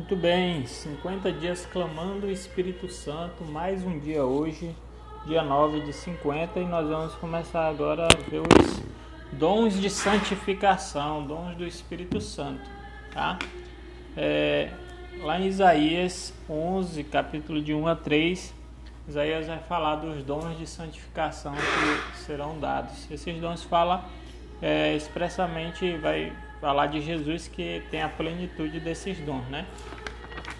Muito bem, 50 dias clamando o Espírito Santo, mais um dia hoje, dia 9 de 50, e nós vamos começar agora a ver os dons de santificação, dons do Espírito Santo, tá? É, lá em Isaías 11, capítulo de 1 a 3, Isaías vai falar dos dons de santificação que serão dados. Esses dons fala é, expressamente, vai falar de Jesus que tem a plenitude desses dons, né?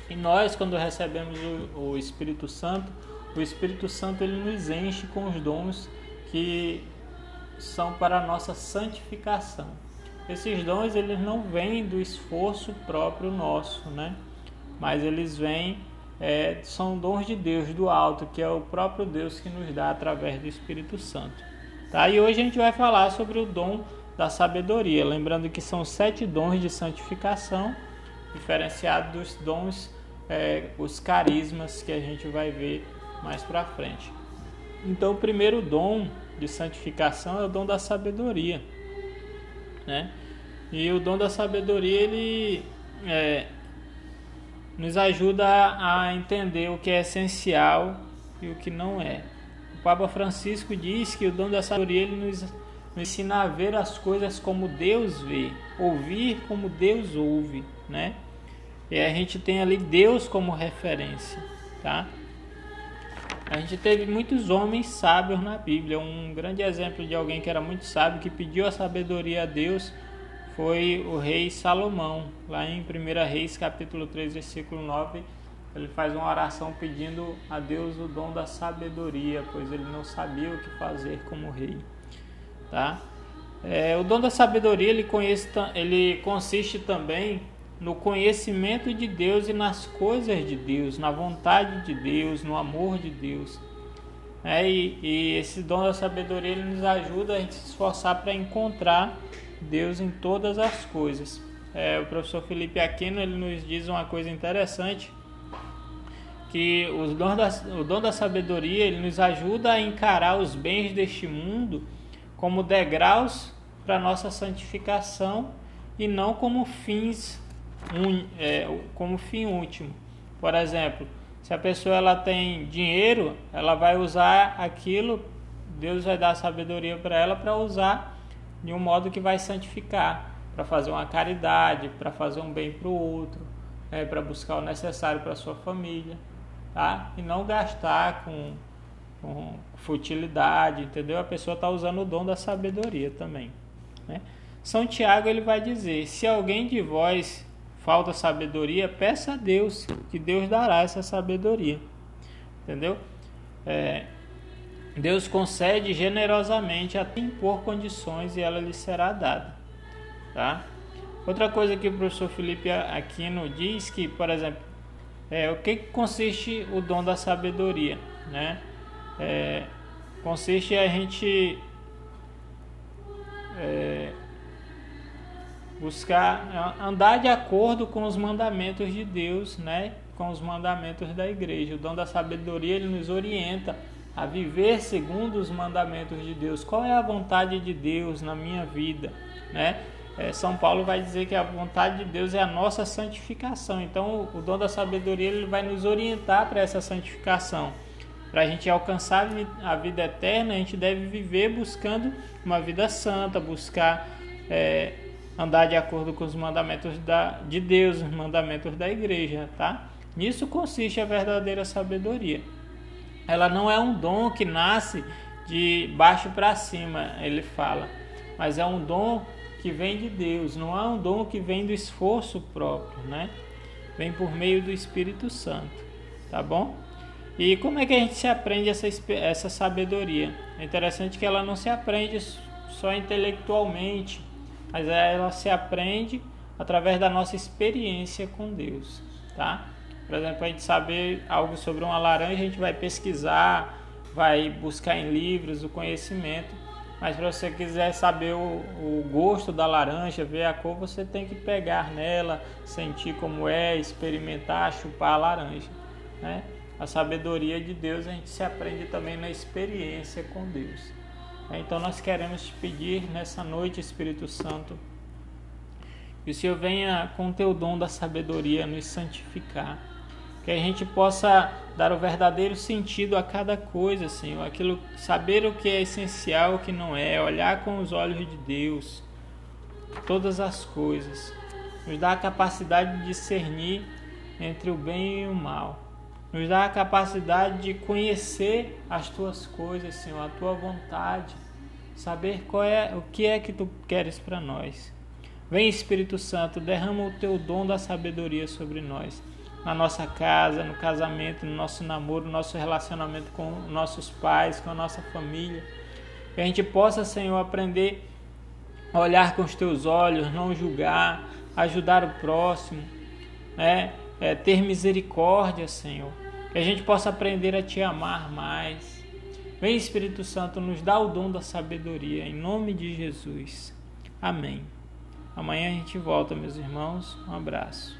E nós, quando recebemos o, o Espírito Santo, o Espírito Santo ele nos enche com os dons que são para a nossa santificação. Esses dons eles não vêm do esforço próprio nosso, né? Mas eles vêm é, são dons de Deus do alto, que é o próprio Deus que nos dá através do Espírito Santo. Tá? E hoje a gente vai falar sobre o dom da sabedoria, lembrando que são sete dons de santificação, diferenciados dos dons, é, os carismas que a gente vai ver mais para frente. Então, o primeiro dom de santificação é o dom da sabedoria, né? E o dom da sabedoria ele é, nos ajuda a entender o que é essencial e o que não é. O Papa Francisco diz que o dom da sabedoria ele nos nos ensina a ver as coisas como Deus vê, ouvir como Deus ouve, né? E a gente tem ali Deus como referência, tá? A gente teve muitos homens sábios na Bíblia. Um grande exemplo de alguém que era muito sábio, que pediu a sabedoria a Deus, foi o rei Salomão. Lá em 1 Reis, capítulo 3, versículo 9, ele faz uma oração pedindo a Deus o dom da sabedoria, pois ele não sabia o que fazer como rei. Tá? É, o dom da sabedoria ele, conhece, ele consiste também no conhecimento de Deus e nas coisas de Deus, na vontade de Deus, no amor de Deus. É, e, e, esse dom da sabedoria ele nos ajuda a gente se esforçar para encontrar Deus em todas as coisas. É, o professor Felipe Aquino ele nos diz uma coisa interessante que os dons da, o dom da sabedoria ele nos ajuda a encarar os bens deste mundo como degraus para nossa santificação e não como fins é, como fim último. Por exemplo, se a pessoa ela tem dinheiro, ela vai usar aquilo, Deus vai dar sabedoria para ela para usar de um modo que vai santificar, para fazer uma caridade, para fazer um bem para o outro, né, para buscar o necessário para sua família, tá? E não gastar com com futilidade, entendeu? A pessoa está usando o dom da sabedoria também. Né? São Tiago ele vai dizer: se alguém de vós falta sabedoria, peça a Deus, que Deus dará essa sabedoria, entendeu? É, Deus concede generosamente até impor condições e ela lhe será dada, tá? Outra coisa que o professor Felipe Aquino diz que, por exemplo, é, o que consiste o dom da sabedoria, né? É, consiste em a gente é, buscar andar de acordo com os mandamentos de Deus, né? Com os mandamentos da igreja. O dom da sabedoria ele nos orienta a viver segundo os mandamentos de Deus. Qual é a vontade de Deus na minha vida, né? É, São Paulo vai dizer que a vontade de Deus é a nossa santificação. Então, o dom da sabedoria ele vai nos orientar para essa santificação. Para a gente alcançar a vida eterna, a gente deve viver buscando uma vida santa, buscar é, andar de acordo com os mandamentos da, de Deus, os mandamentos da igreja, tá? Nisso consiste a verdadeira sabedoria. Ela não é um dom que nasce de baixo para cima, ele fala, mas é um dom que vem de Deus, não é um dom que vem do esforço próprio, né? Vem por meio do Espírito Santo, tá bom? E como é que a gente se aprende essa, essa sabedoria? É interessante que ela não se aprende só intelectualmente, mas ela se aprende através da nossa experiência com Deus, tá? Por exemplo, a gente saber algo sobre uma laranja, a gente vai pesquisar, vai buscar em livros o conhecimento, mas se você quiser saber o, o, gosto da laranja, ver a cor, você tem que pegar nela, sentir como é, experimentar, chupar a laranja, né? A sabedoria de Deus a gente se aprende também na experiência com Deus. Então nós queremos te pedir nessa noite, Espírito Santo, Que o Senhor venha com teu dom da sabedoria nos santificar. Que a gente possa dar o verdadeiro sentido a cada coisa, Senhor. Aquilo, saber o que é essencial, o que não é, olhar com os olhos de Deus todas as coisas. Nos dá a capacidade de discernir entre o bem e o mal. Nos dá a capacidade de conhecer as tuas coisas, Senhor, a tua vontade, saber qual é o que é que tu queres para nós. Vem Espírito Santo, derrama o teu dom da sabedoria sobre nós, na nossa casa, no casamento, no nosso namoro, no nosso relacionamento com nossos pais, com a nossa família. Que a gente possa, Senhor, aprender a olhar com os teus olhos, não julgar, ajudar o próximo, né? É, ter misericórdia, Senhor. Que a gente possa aprender a te amar mais. Vem Espírito Santo, nos dá o dom da sabedoria, em nome de Jesus. Amém. Amanhã a gente volta, meus irmãos. Um abraço.